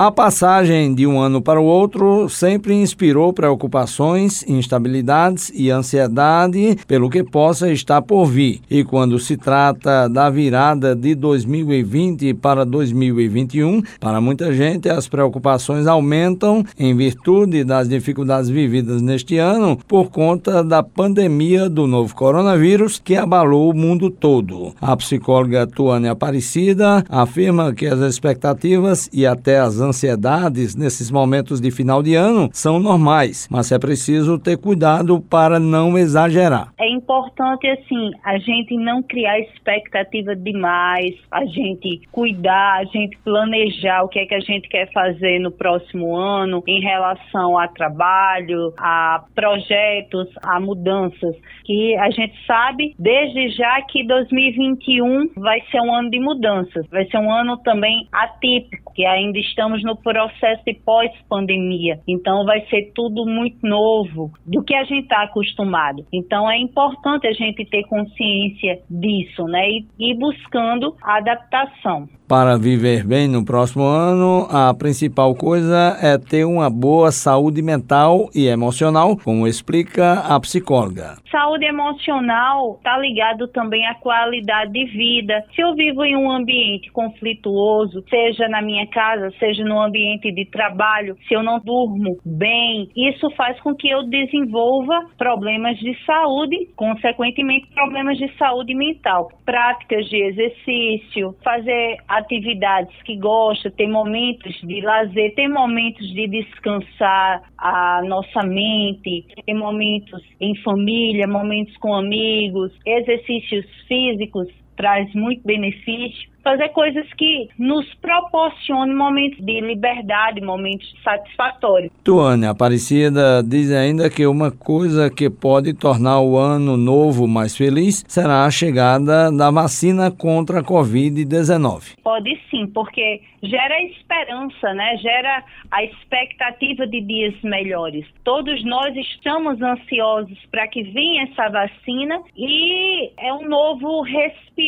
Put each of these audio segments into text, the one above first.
A passagem de um ano para o outro sempre inspirou preocupações, instabilidades e ansiedade pelo que possa estar por vir. E quando se trata da virada de 2020 para 2021, para muita gente as preocupações aumentam em virtude das dificuldades vividas neste ano por conta da pandemia do novo coronavírus que abalou o mundo todo. A psicóloga Tuane Aparecida afirma que as expectativas e até as ansiedades nesses momentos de final de ano são normais, mas é preciso ter cuidado para não exagerar. É importante, assim, a gente não criar expectativa demais, a gente cuidar, a gente planejar o que é que a gente quer fazer no próximo ano em relação a trabalho, a projetos, a mudanças, que a gente sabe desde já que 2021 vai ser um ano de mudanças, vai ser um ano também atípico, que ainda estamos no processo de pós-pandemia. Então vai ser tudo muito novo do que a gente está acostumado. Então é importante a gente ter consciência disso, né? E ir buscando a adaptação. Para viver bem no próximo ano, a principal coisa é ter uma boa saúde mental e emocional, como explica a psicóloga. Saúde emocional está ligado também à qualidade de vida. Se eu vivo em um ambiente conflituoso, seja na minha casa, seja no ambiente de trabalho, se eu não durmo bem, isso faz com que eu desenvolva problemas de saúde, consequentemente problemas de saúde mental. Práticas de exercício, fazer atividades que gosta, ter momentos de lazer, ter momentos de descansar a nossa mente, ter momentos em família, momentos com amigos, exercícios físicos traz muito benefício fazer coisas que nos proporcionem momentos de liberdade, momentos satisfatórios. Tuane Aparecida diz ainda que uma coisa que pode tornar o ano novo mais feliz será a chegada da vacina contra a Covid-19. Pode sim, porque gera esperança, né? Gera a expectativa de dias melhores. Todos nós estamos ansiosos para que venha essa vacina e é um novo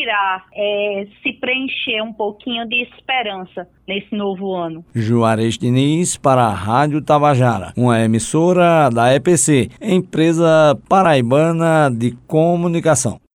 respirar, é se preencher encher um pouquinho de esperança nesse novo ano. Juarez Diniz para a Rádio Tabajara, uma emissora da EPC, empresa paraibana de comunicação.